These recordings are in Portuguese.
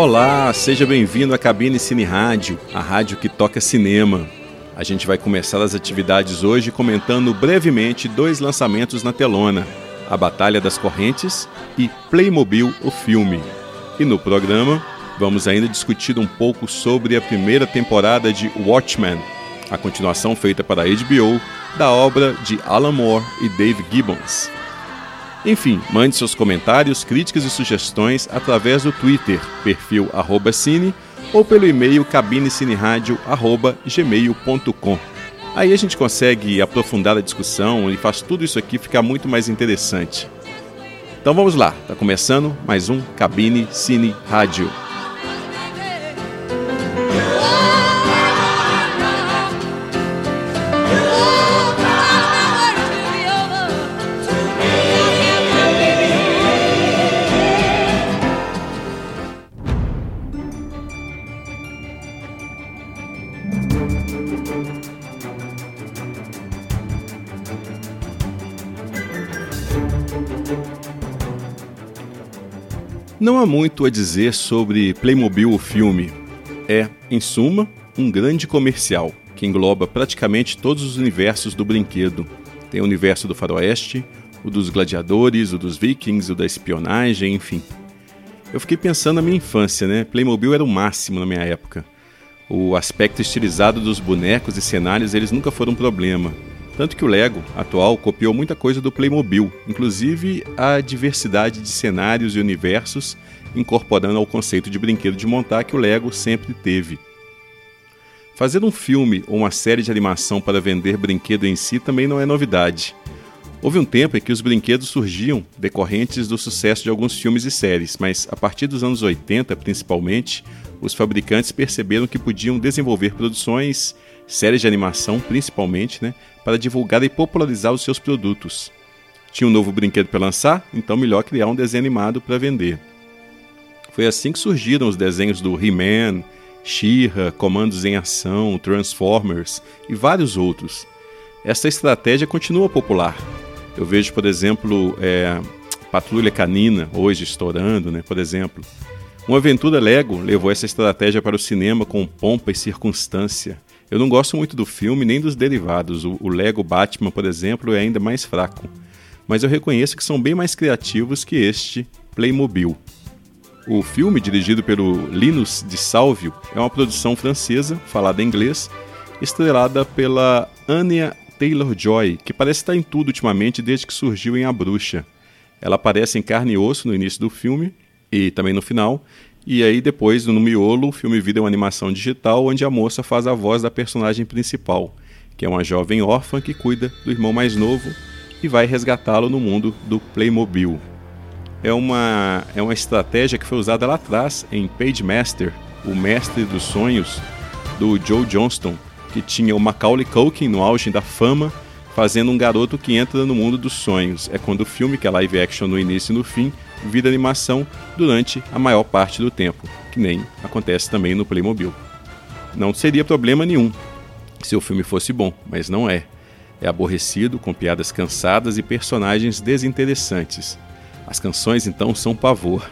Olá, seja bem-vindo à Cabine Cine Rádio, a rádio que toca cinema. A gente vai começar as atividades hoje comentando brevemente dois lançamentos na telona: A Batalha das Correntes e Playmobil, o filme. E no programa, vamos ainda discutir um pouco sobre a primeira temporada de Watchmen, a continuação feita para a HBO da obra de Alan Moore e Dave Gibbons. Enfim, mande seus comentários, críticas e sugestões através do Twitter, perfil cine, ou pelo e-mail cabinecineradio.gmail.com. Aí a gente consegue aprofundar a discussão e faz tudo isso aqui ficar muito mais interessante. Então vamos lá, está começando mais um Cabine Cine Rádio. Não há muito a dizer sobre Playmobil o filme. É, em suma, um grande comercial que engloba praticamente todos os universos do brinquedo. Tem o universo do faroeste, o dos gladiadores, o dos vikings, o da espionagem, enfim. Eu fiquei pensando na minha infância, né? Playmobil era o máximo na minha época. O aspecto estilizado dos bonecos e cenários, eles nunca foram um problema. Tanto que o Lego atual copiou muita coisa do Playmobil, inclusive a diversidade de cenários e universos, incorporando ao conceito de brinquedo de montar que o Lego sempre teve. Fazer um filme ou uma série de animação para vender brinquedo em si também não é novidade. Houve um tempo em que os brinquedos surgiam decorrentes do sucesso de alguns filmes e séries, mas a partir dos anos 80, principalmente, os fabricantes perceberam que podiam desenvolver produções, séries de animação principalmente, né, para divulgar e popularizar os seus produtos. Tinha um novo brinquedo para lançar, então melhor criar um desenho animado para vender. Foi assim que surgiram os desenhos do He-Man, She-Ra, Comandos em Ação, Transformers e vários outros. Essa estratégia continua popular. Eu vejo, por exemplo, é, Patrulha Canina hoje estourando, né, por exemplo. Uma aventura Lego levou essa estratégia para o cinema com pompa e circunstância. Eu não gosto muito do filme nem dos derivados. O, Lego Batman, por exemplo, é ainda mais fraco. Mas eu reconheço que são bem mais criativos que este Playmobil. O filme, dirigido pelo Linus de Salvio, é uma produção francesa, falada em inglês, estrelada pela Anya Taylor-Joy, que parece estar em tudo ultimamente desde que surgiu em A Bruxa. Ela aparece em carne e osso no início do filme e também no final, e aí depois, no miolo, o filme vira uma animação digital onde a moça faz a voz da personagem principal, que é uma jovem órfã que cuida do irmão mais novo e vai resgatá-lo no mundo do Playmobil. É uma, é uma estratégia que foi usada lá atrás em Page Master, o mestre dos sonhos do Joe Johnston, que tinha o Macaulay Culkin no auge da fama, fazendo um garoto que entra no mundo dos sonhos. É quando o filme, que é live action no início e no fim, vira animação durante a maior parte do tempo, que nem acontece também no Playmobil. Não seria problema nenhum se o filme fosse bom, mas não é. É aborrecido, com piadas cansadas e personagens desinteressantes. As canções então são pavor.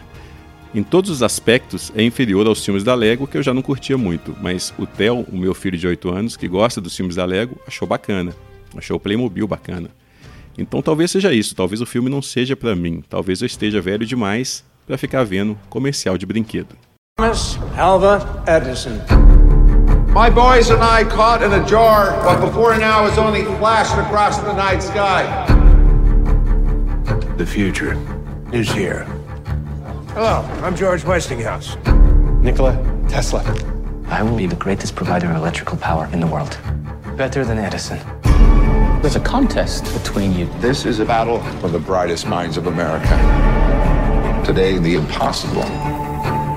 Em todos os aspectos é inferior aos filmes da Lego, que eu já não curtia muito, mas o Theo, o meu filho de 8 anos, que gosta dos filmes da Lego, achou bacana. Achou o Playmobil bacana. Então talvez seja isso, talvez o filme não seja para mim, talvez eu esteja velho demais para ficar vendo comercial de brinquedo. Thomas Alva Edison. My boys and I caught in a jar what before now has only flashed across the night sky. The future is here. Hello, I'm George Westinghouse. Nikola Tesla. I will be the greatest provider of electrical power in the world. Better than Edison. There's a contest between you. This is a battle for the brightest minds of America. Today, the impossible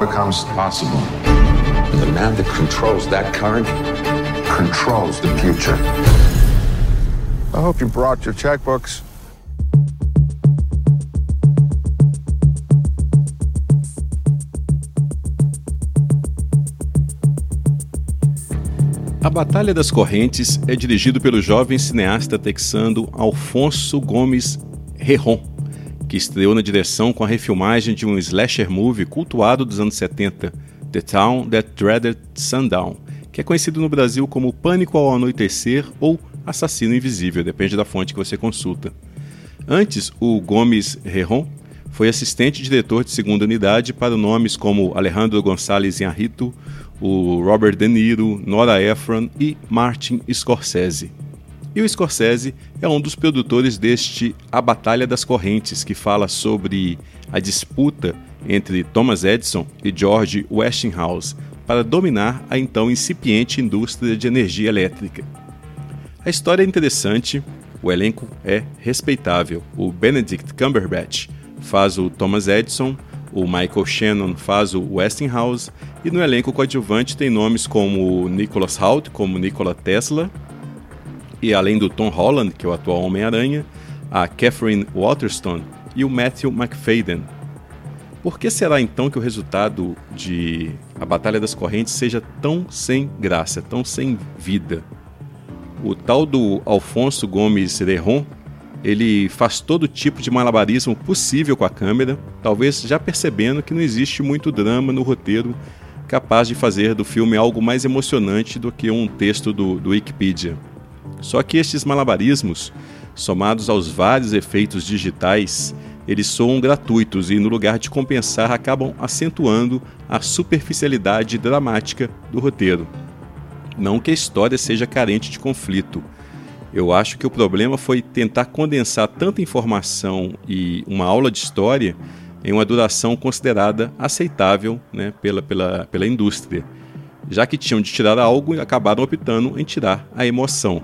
becomes possible. And the man that controls that current controls the future. I hope you brought your checkbooks. Batalha das Correntes é dirigido pelo jovem cineasta texano Alfonso Gomes Rejon, que estreou na direção com a refilmagem de um slasher movie cultuado dos anos 70, The Town That Dreaded Sundown, que é conhecido no Brasil como Pânico ao Anoitecer ou Assassino Invisível, depende da fonte que você consulta. Antes, o Gomes Rejon foi assistente diretor de segunda unidade para nomes como Alejandro Gonçalves Inharrito, o Robert De Niro, Nora Ephron e Martin Scorsese. E o Scorsese é um dos produtores deste A Batalha das Correntes, que fala sobre a disputa entre Thomas Edison e George Westinghouse para dominar a então incipiente indústria de energia elétrica. A história é interessante, o elenco é respeitável. O Benedict Cumberbatch faz o Thomas Edison, o Michael Shannon faz o Westinghouse, e no elenco coadjuvante tem nomes como Nicholas Hoult, como Nikola Tesla, e além do Tom Holland, que é o atual Homem-Aranha, a Catherine Waterston e o Matthew McFadden. Por que será então que o resultado de A Batalha das Correntes seja tão sem graça, tão sem vida? O tal do Alfonso Gomes Rejon, ele faz todo tipo de malabarismo possível com a câmera, talvez já percebendo que não existe muito drama no roteiro capaz de fazer do filme algo mais emocionante do que um texto do, do Wikipedia. Só que estes malabarismos, somados aos vários efeitos digitais, eles soam gratuitos e, no lugar de compensar, acabam acentuando a superficialidade dramática do roteiro. Não que a história seja carente de conflito. Eu acho que o problema foi tentar condensar tanta informação e uma aula de história em uma duração considerada aceitável né, pela, pela, pela indústria. Já que tinham de tirar algo, acabaram optando em tirar a emoção.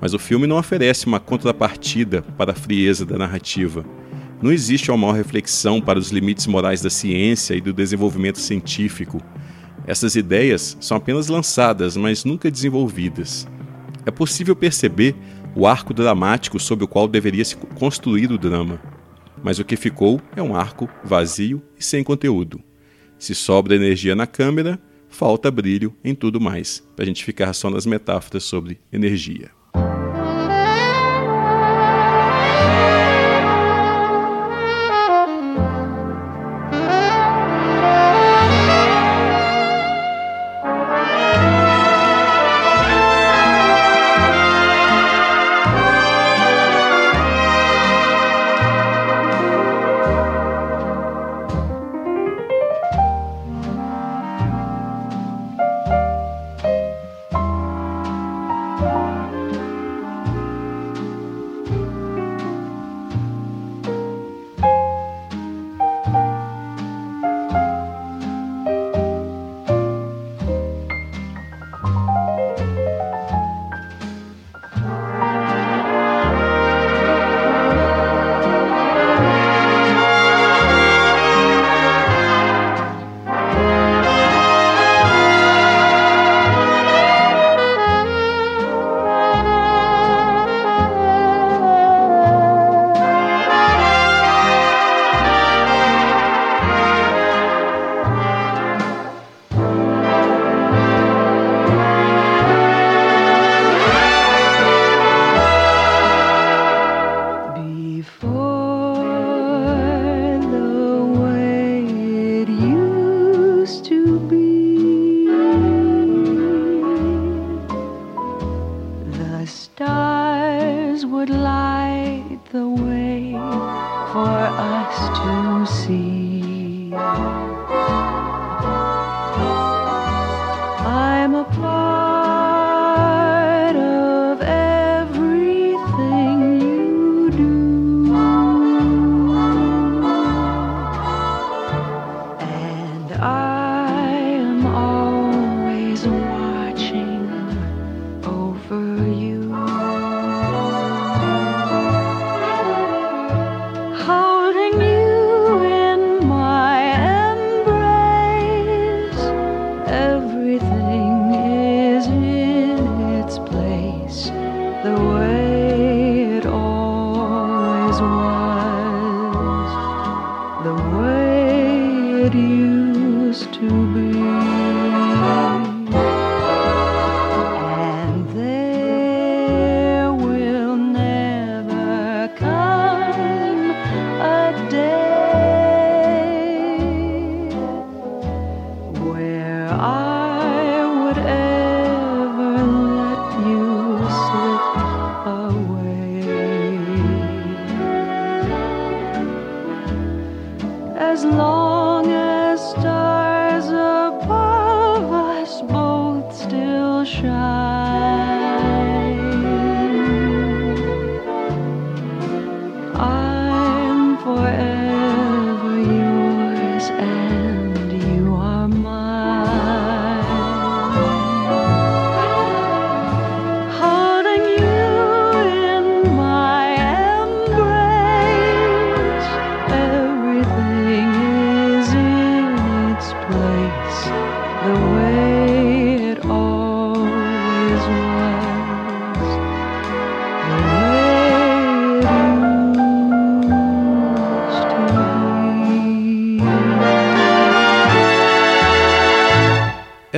Mas o filme não oferece uma contrapartida para a frieza da narrativa. Não existe uma maior reflexão para os limites morais da ciência e do desenvolvimento científico. Essas ideias são apenas lançadas, mas nunca desenvolvidas. É possível perceber o arco dramático sobre o qual deveria se construir o drama. Mas o que ficou é um arco vazio e sem conteúdo. Se sobra energia na câmera, falta brilho em tudo mais, para a gente ficar só nas metáforas sobre energia.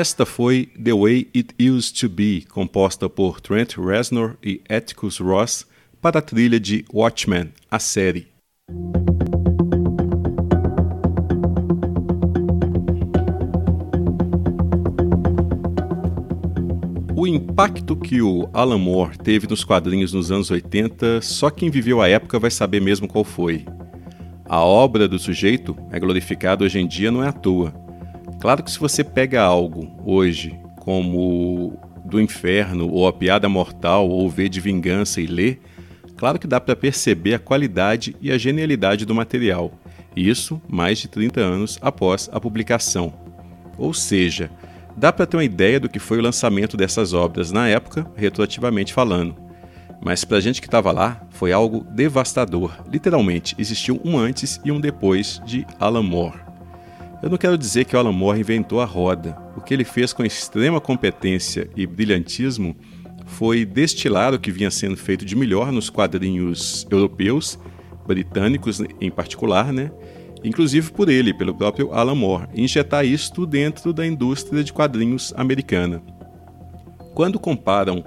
Esta foi The Way It Used to Be, composta por Trent Reznor e Atticus Ross para a trilha de Watchmen, a série. O impacto que o Alan Moore teve nos quadrinhos nos anos 80, só quem viveu a época vai saber mesmo qual foi. A obra do sujeito é glorificada hoje em dia não é à toa. Claro que se você pega algo hoje, como do inferno ou a piada mortal ou V de vingança e lê, claro que dá para perceber a qualidade e a genialidade do material. Isso mais de 30 anos após a publicação. Ou seja, dá para ter uma ideia do que foi o lançamento dessas obras na época, retroativamente falando. Mas para a gente que estava lá, foi algo devastador. Literalmente, existiu um antes e um depois de Alan Moore. Eu não quero dizer que o Alan Moore inventou a roda. O que ele fez com extrema competência e brilhantismo foi destilar o que vinha sendo feito de melhor nos quadrinhos europeus, britânicos em particular, né? inclusive por ele, pelo próprio Alan Moore, injetar isto dentro da indústria de quadrinhos americana. Quando comparam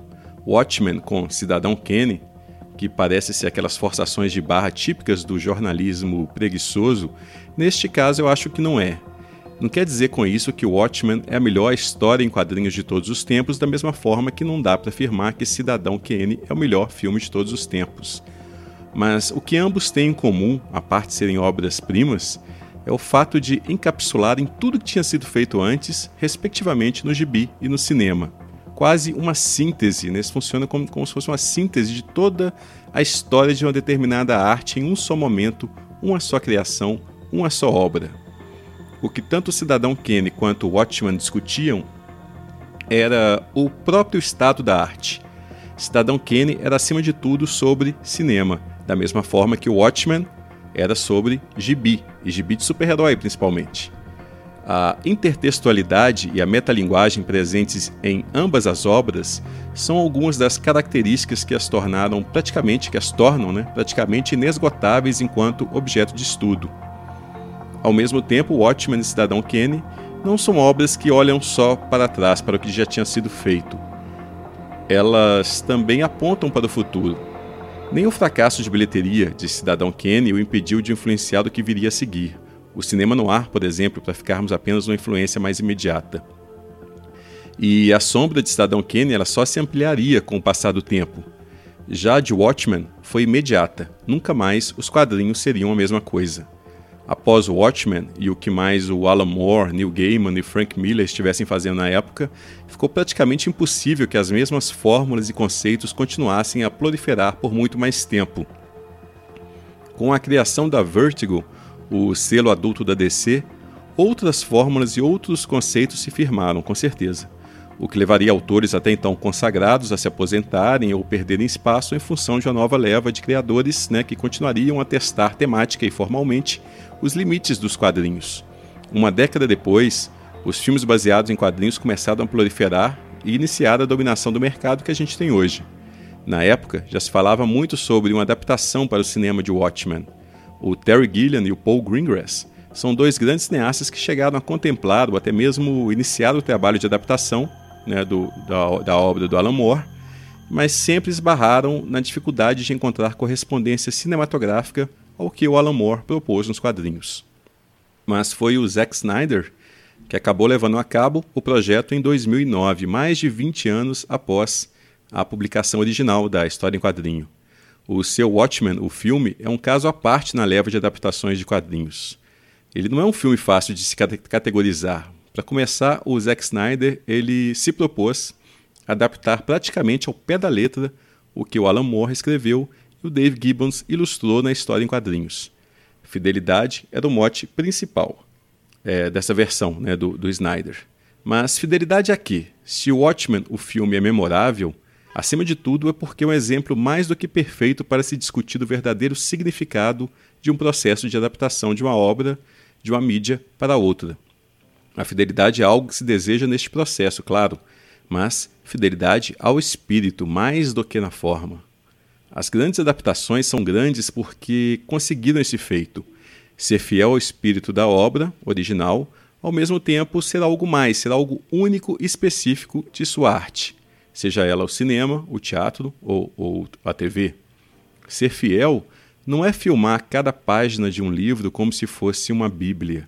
Watchmen com Cidadão Kane, que parece ser aquelas forçações de barra típicas do jornalismo preguiçoso, neste caso eu acho que não é. Não quer dizer com isso que Watchmen é a melhor história em quadrinhos de todos os tempos, da mesma forma que não dá para afirmar que Cidadão Kane é o melhor filme de todos os tempos. Mas o que ambos têm em comum, a parte de serem obras-primas, é o fato de encapsularem tudo que tinha sido feito antes, respectivamente no gibi e no cinema quase uma síntese, né? Isso funciona como, como se fosse uma síntese de toda a história de uma determinada arte em um só momento, uma só criação, uma só obra. O que tanto o Cidadão Kane quanto o Watchman discutiam era o próprio estado da arte. Cidadão Kane era acima de tudo sobre cinema, da mesma forma que o Watchman era sobre gibi, e gibi de super-herói principalmente. A intertextualidade e a metalinguagem presentes em ambas as obras são algumas das características que as tornaram praticamente, que as tornam né, praticamente inesgotáveis enquanto objeto de estudo. Ao mesmo tempo, Watchmen e Cidadão Kane não são obras que olham só para trás, para o que já tinha sido feito. Elas também apontam para o futuro. Nem o fracasso de bilheteria de Cidadão Kane o impediu de influenciar o que viria a seguir o cinema no ar, por exemplo, para ficarmos apenas uma influência mais imediata. E a sombra de Cidadão Kane ela só se ampliaria com o passar do tempo. Já de Watchmen foi imediata, nunca mais os quadrinhos seriam a mesma coisa. Após Watchmen e o que mais o Alan Moore, Neil Gaiman e Frank Miller estivessem fazendo na época, ficou praticamente impossível que as mesmas fórmulas e conceitos continuassem a proliferar por muito mais tempo. Com a criação da Vertigo, o selo adulto da DC, outras fórmulas e outros conceitos se firmaram, com certeza, o que levaria autores até então consagrados a se aposentarem ou perderem espaço em função de uma nova leva de criadores né, que continuariam a testar temática e formalmente os limites dos quadrinhos. Uma década depois, os filmes baseados em quadrinhos começaram a proliferar e iniciar a dominação do mercado que a gente tem hoje. Na época, já se falava muito sobre uma adaptação para o cinema de Watchmen, o Terry Gilliam e o Paul Greengrass, são dois grandes cineastas que chegaram a contemplar ou até mesmo iniciar o trabalho de adaptação né, do, da, da obra do Alan Moore, mas sempre esbarraram na dificuldade de encontrar correspondência cinematográfica ao que o Alan Moore propôs nos quadrinhos. Mas foi o Zack Snyder que acabou levando a cabo o projeto em 2009, mais de 20 anos após a publicação original da história em quadrinho. O seu Watchmen, o filme, é um caso à parte na leva de adaptações de quadrinhos. Ele não é um filme fácil de se categorizar. Para começar, o Zack Snyder ele se propôs adaptar praticamente ao pé da letra o que o Alan Moore escreveu e o Dave Gibbons ilustrou na história em quadrinhos. Fidelidade era o mote principal é, dessa versão né, do, do Snyder. Mas fidelidade a quê? Se o Watchmen, o filme, é memorável, Acima de tudo, é porque é um exemplo mais do que perfeito para se discutir o verdadeiro significado de um processo de adaptação de uma obra, de uma mídia para outra. A fidelidade é algo que se deseja neste processo, claro, mas fidelidade ao espírito mais do que na forma. As grandes adaptações são grandes porque conseguiram esse feito: ser fiel ao espírito da obra original, ao mesmo tempo ser algo mais, ser algo único e específico de sua arte, seja ela o cinema, o teatro ou, ou a TV. Ser fiel não é filmar cada página de um livro como se fosse uma Bíblia.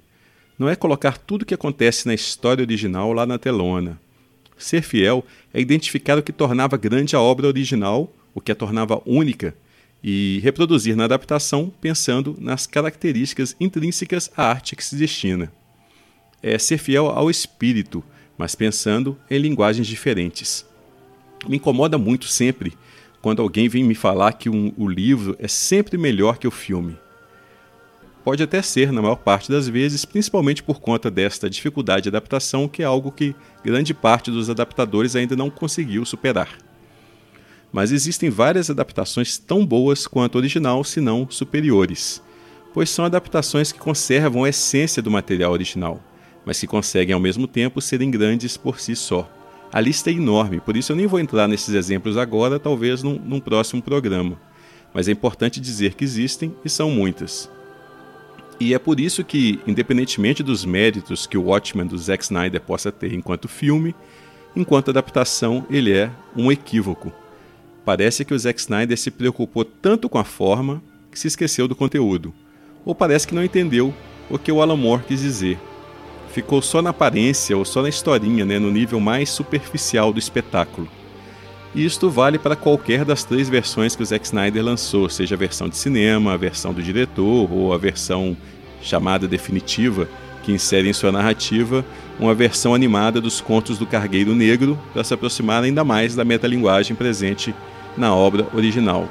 Não é colocar tudo o que acontece na história original lá na telona. Ser fiel é identificar o que tornava grande a obra original, o que a tornava única, e reproduzir na adaptação pensando nas características intrínsecas à arte que se destina. É ser fiel ao espírito, mas pensando em linguagens diferentes. Me incomoda muito sempre quando alguém vem me falar que um, o livro é sempre melhor que o filme. Pode até ser, na maior parte das vezes, principalmente por conta desta dificuldade de adaptação, que é algo que grande parte dos adaptadores ainda não conseguiu superar. Mas existem várias adaptações tão boas quanto a original, se não superiores, pois são adaptações que conservam a essência do material original, mas que conseguem ao mesmo tempo serem grandes por si só. A lista é enorme, por isso eu nem vou entrar nesses exemplos agora, talvez num, num próximo programa. Mas é importante dizer que existem e são muitas. E é por isso que, independentemente dos méritos que o Watchmen do Zack Snyder possa ter enquanto filme, enquanto adaptação ele é um equívoco. Parece que o Zack Snyder se preocupou tanto com a forma que se esqueceu do conteúdo. Ou parece que não entendeu o que o Alan Moore quis dizer. Ficou só na aparência ou só na historinha, né, no nível mais superficial do espetáculo. E isto vale para qualquer das três versões que o Zack Snyder lançou, seja a versão de cinema, a versão do diretor ou a versão chamada definitiva, que insere em sua narrativa uma versão animada dos contos do Cargueiro Negro para se aproximar ainda mais da metalinguagem presente na obra original.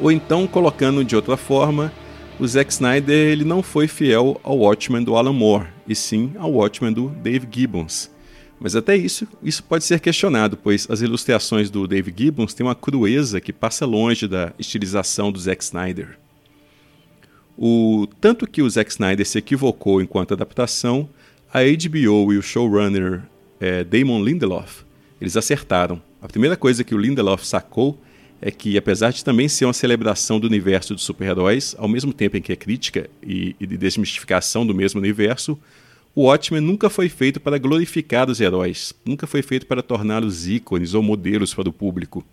Ou então, colocando de outra forma, o Zack Snyder ele não foi fiel ao Watchmen do Alan Moore, e sim ao Watchmen do Dave Gibbons, mas até isso, isso pode ser questionado, pois as ilustrações do Dave Gibbons têm uma crueza que passa longe da estilização do Zack Snyder. O tanto que o Zack Snyder se equivocou enquanto adaptação, a HBO e o showrunner é, Damon Lindelof, eles acertaram. A primeira coisa que o Lindelof sacou é que, apesar de também ser uma celebração do universo dos super-heróis, ao mesmo tempo em que é crítica e, e de desmistificação do mesmo universo, o Watchmen nunca foi feito para glorificar os heróis, nunca foi feito para torná-los ícones ou modelos para o público.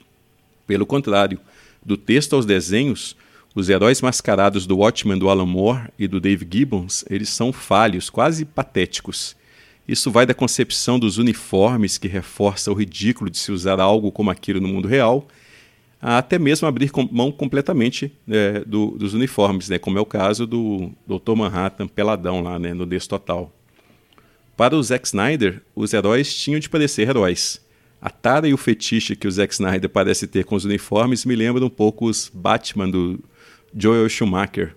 Pelo contrário, do texto aos desenhos, os heróis mascarados do Watchmen do Alan Moore e do Dave Gibbons, eles são falhos, quase patéticos. Isso vai da concepção dos uniformes, que reforça o ridículo de se usar algo como aquilo no mundo real, a até mesmo abrir mão completamente é, do, dos uniformes, né, como é o caso do Dr. Manhattan peladão lá né, no Des Total. Para o Zack Snyder, os heróis tinham de parecer heróis. A tara e o fetiche que o Zack Snyder parece ter com os uniformes me lembram um pouco os Batman do Joel Schumacher,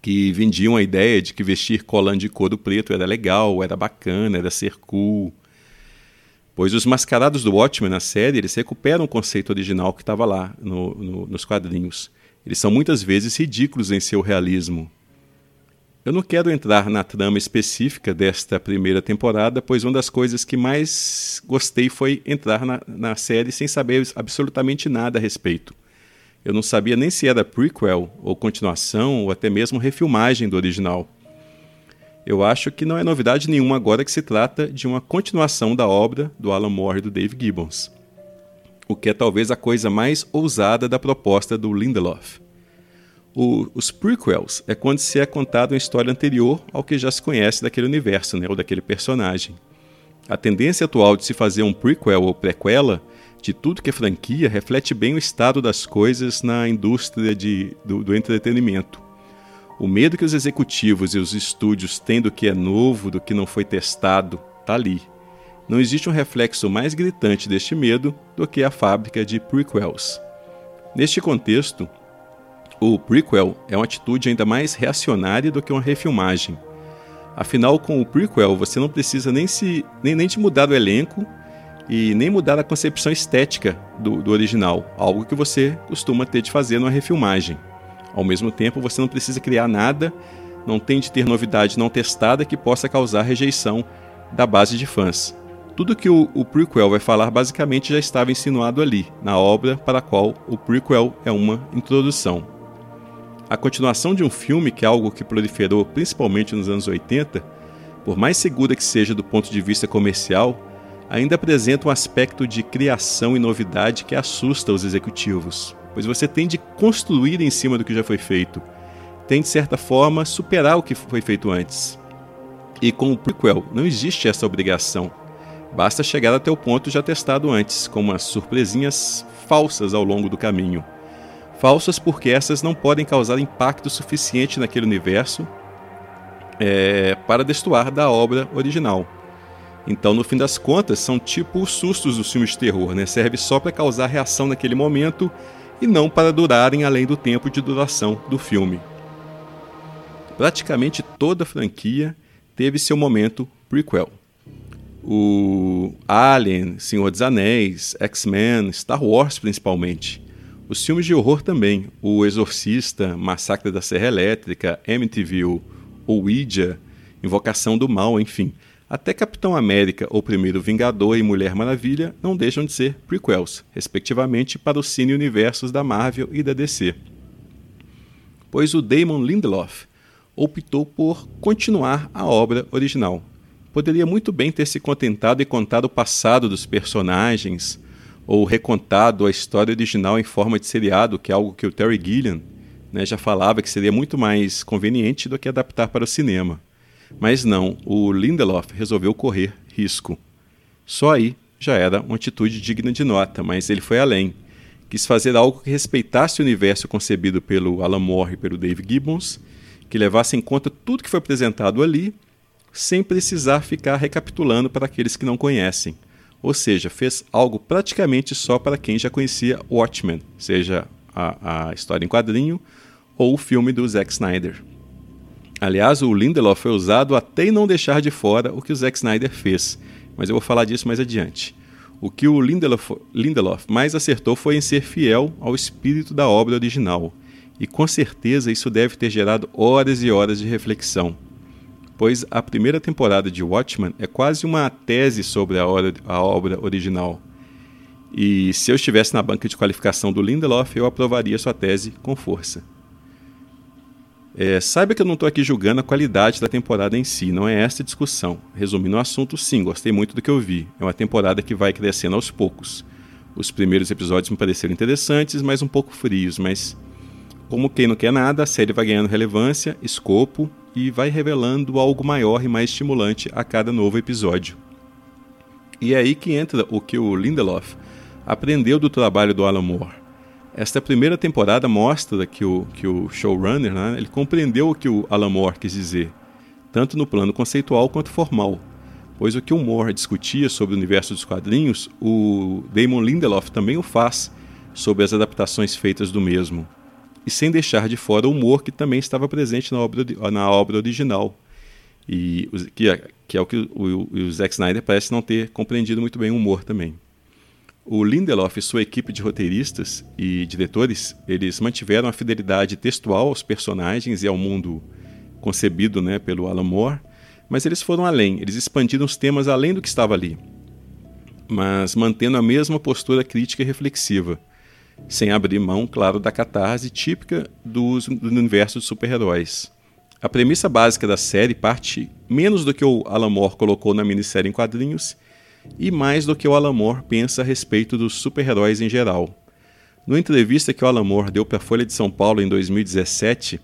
que vendiam a ideia de que vestir colã de couro preto era legal, era bacana, era ser cool. Pois os mascarados do Watchmen na série, eles recuperam o conceito original que estava lá no, no, nos quadrinhos. Eles são muitas vezes ridículos em seu realismo. Eu não quero entrar na trama específica desta primeira temporada, pois uma das coisas que mais gostei foi entrar na, na série sem saber absolutamente nada a respeito. Eu não sabia nem se era prequel, ou continuação, ou até mesmo refilmagem do original. Eu acho que não é novidade nenhuma agora que se trata de uma continuação da obra do Alan Moore e do Dave Gibbons, o que é talvez a coisa mais ousada da proposta do Lindelof. O, os prequels é quando se é contado uma história anterior ao que já se conhece daquele universo, né, ou daquele personagem. A tendência atual de se fazer um prequel ou prequela de tudo que é franquia reflete bem o estado das coisas na indústria de, do, do entretenimento. O medo que os executivos e os estúdios têm do que é novo, do que não foi testado, está ali. Não existe um reflexo mais gritante deste medo do que a fábrica de prequels. Neste contexto, o prequel é uma atitude ainda mais reacionária do que uma refilmagem. Afinal, com o prequel, você não precisa nem, se, nem, nem de mudar o elenco e nem mudar a concepção estética do, do original, algo que você costuma ter de fazer numa refilmagem. Ao mesmo tempo, você não precisa criar nada, não tem de ter novidade não testada que possa causar rejeição da base de fãs. Tudo que o, o, prequel vai falar basicamente já estava insinuado ali, na obra para a qual o prequel é uma introdução. A continuação de um filme, que é algo que proliferou principalmente nos anos 80, por mais segura que seja do ponto de vista comercial, ainda apresenta um aspecto de criação e novidade que assusta os executivos, pois você tem de construir em cima do que já foi feito, tem de certa forma superar o que foi feito antes. E com o prequel não existe essa obrigação. Basta chegar até o ponto já testado antes, com umas surpresinhas falsas ao longo do caminho. Falsas porque essas não podem causar impacto suficiente naquele universo é, para destoar da obra original. Então, no fim das contas, são tipo os sustos dos filmes de terror, né? Serve só para causar reação naquele momento e não para durarem além do tempo de duração do filme. Praticamente toda a franquia teve seu momento prequel. O Alien, Senhor dos Anéis, X-Men, Star Wars principalmente. Os filmes de horror também, O Exorcista, Massacre da Serra Elétrica, Amityville, O Ouija, Invocação do Mal, enfim. Até Capitão América, O Primeiro Vingador e Mulher Maravilha não deixam de ser prequels, respectivamente para os cine-universos da Marvel e da DC. Pois o Damon Lindelof optou por continuar a obra original. Poderia muito bem ter se contentado e contado o passado dos personagens, ou recontado a história original em forma de seriado, que é algo que o Terry Gilliam né, já falava que seria muito mais conveniente do que adaptar para o cinema. Mas não, o Lindelof resolveu correr risco. Só aí já era uma atitude digna de nota, mas ele foi além. Quis fazer algo que respeitasse o universo concebido pelo Alan Moore e pelo Dave Gibbons, que levasse em conta tudo que foi apresentado ali, sem precisar ficar recapitulando para aqueles que não conhecem. Ou seja, fez algo praticamente só para quem já conhecia Watchmen, seja a, a história em quadrinho ou o filme do Zack Snyder. Aliás, o Lindelof foi usado até em não deixar de fora o que o Zack Snyder fez, mas eu vou falar disso mais adiante. O que o Lindelof, Lindelof mais acertou foi em ser fiel ao espírito da obra original, e com certeza isso deve ter gerado horas e horas de reflexão, pois a primeira temporada de Watchmen é quase uma tese sobre a, hora, a obra original. E se eu estivesse na banca de qualificação do Lindelof, eu aprovaria sua tese com força. É, saiba que eu não estou aqui julgando a qualidade da temporada em si, não é essa a discussão. Resumindo o assunto, sim, gostei muito do que eu vi. É uma temporada que vai crescendo aos poucos. Os primeiros episódios me pareceram interessantes, mas um pouco frios, mas como quem não quer nada, a série vai ganhando relevância, escopo e vai revelando algo maior e mais estimulante a cada novo episódio. E é aí que entra o que o Lindelof aprendeu do trabalho do Alan Moore esta primeira temporada mostra que o, que o showrunner né, ele compreendeu o que o Alan Moore quis dizer, tanto no plano conceitual quanto formal, pois o que o Moore discutia sobre o universo dos quadrinhos, o Damon Lindelof também o faz sobre as adaptações feitas do mesmo, e sem deixar de fora o humor que também estava presente na obra, na obra original, e que, é, que é o que o, o Zack Snyder parece não ter compreendido muito bem o humor também. O Lindelof e sua equipe de roteiristas e diretores, eles mantiveram a fidelidade textual aos personagens e ao mundo concebido né, pelo Alan Moore, mas eles foram além, eles expandiram os temas além do que estava ali, mas mantendo a mesma postura crítica e reflexiva, sem abrir mão, claro, da catarse típica dos, do universo de super-heróis. A premissa básica da série parte menos do que o Alan Moore colocou na minissérie em quadrinhos e mais do que o Alan Moore pensa a respeito dos super-heróis em geral. Numa entrevista que o Alan Moore deu para a Folha de São Paulo em 2017,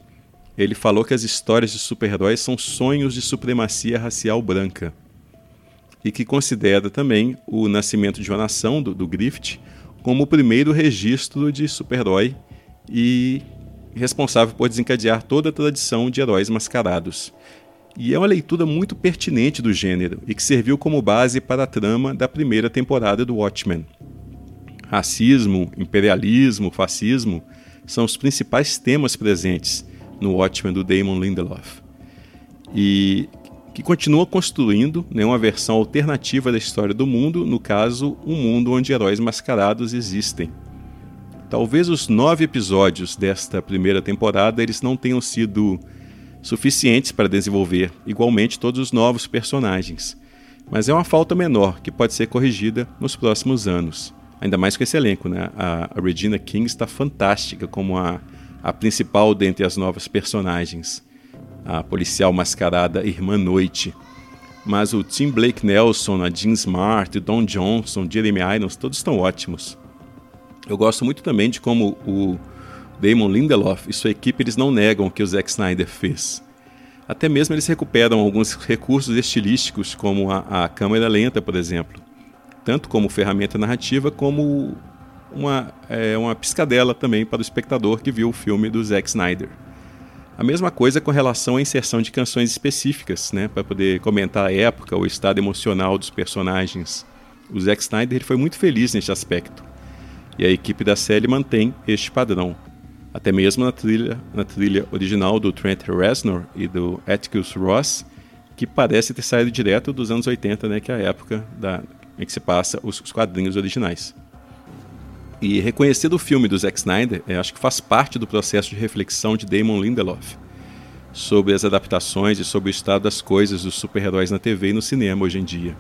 ele falou que as histórias de super-heróis são sonhos de supremacia racial branca e que considera também o nascimento de uma nação do, do Griffith como o primeiro registro de super-herói e responsável por desencadear toda a tradição de heróis mascarados e é uma leitura muito pertinente do gênero e que serviu como base para a trama da primeira temporada do Watchmen. Racismo, imperialismo, fascismo são os principais temas presentes no Watchmen do Damon Lindelof. E que continua construindo né, uma versão alternativa da história do mundo, no caso, um mundo onde heróis mascarados existem. Talvez os nove episódios desta primeira temporada eles não tenham sido suficientes para desenvolver igualmente todos os novos personagens. Mas é uma falta menor que pode ser corrigida nos próximos anos. Ainda mais com esse elenco, né? A, Regina King está fantástica como a, a principal dentre as novas personagens. A policial mascarada Irmã Noite. mas o Tim Blake Nelson, a Jean Smart, Don Johnson, Jeremy Irons, todos estão ótimos. Eu gosto muito também de como o Damon Lindelof e sua equipe eles não negam o que o Zack Snyder fez. Até mesmo eles recuperam alguns recursos estilísticos, como a, a câmera lenta, por exemplo, tanto como ferramenta narrativa, como uma, é, uma piscadela também para o espectador que viu o filme do Zack Snyder. A mesma coisa com relação à inserção de canções específicas, né, para poder comentar a época, o estado emocional dos personagens. O Zack Snyder foi muito feliz neste aspecto. E a equipe da série mantém este padrão. Até mesmo na trilha, na trilha original do Trent Reznor e do Atticus Ross, que parece ter saído direto dos anos 80, né, que é a época da, em que se passa os, os quadrinhos originais. E reconhecer o filme do Zack Snyder, é, acho que faz parte do processo de reflexão de Damon Lindelof sobre as adaptações e sobre o estado das coisas dos super-heróis na TV e no cinema hoje em dia.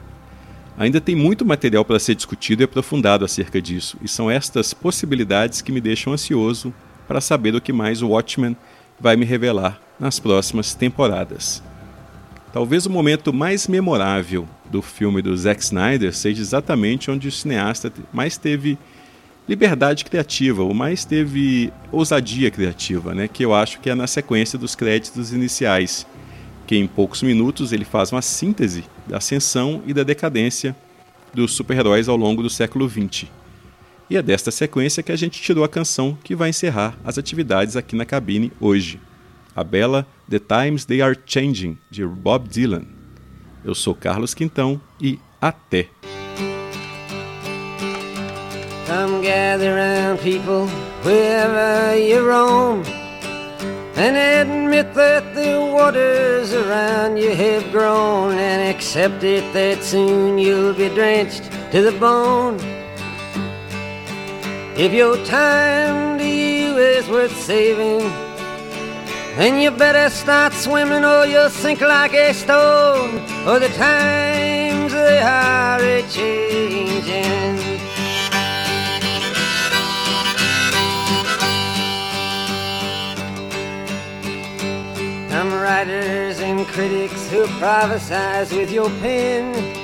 Ainda tem muito material para ser discutido e aprofundado acerca disso, e são estas possibilidades que me deixam ansioso para saber o que mais o Watchmen vai me revelar nas próximas temporadas. Talvez o momento mais memorável do filme do Zack Snyder seja exatamente onde o cineasta mais teve liberdade criativa, ou mais teve ousadia criativa, né? que eu acho que é na sequência dos créditos iniciais, que em poucos minutos ele faz uma síntese da ascensão e da decadência dos super-heróis ao longo do século XX. E é desta sequência que a gente tirou a canção que vai encerrar as atividades aqui na cabine hoje. A bela The Times They Are Changing, de Bob Dylan. Eu sou Carlos Quintão e até! Come gather people wherever you roam And admit that the waters around you have grown And accept it that soon you'll be drenched to the bone If your time to you is worth saving Then you better start swimming or you'll sink like a stone For the times they are a-changing Some writers and critics who prophesize with your pen.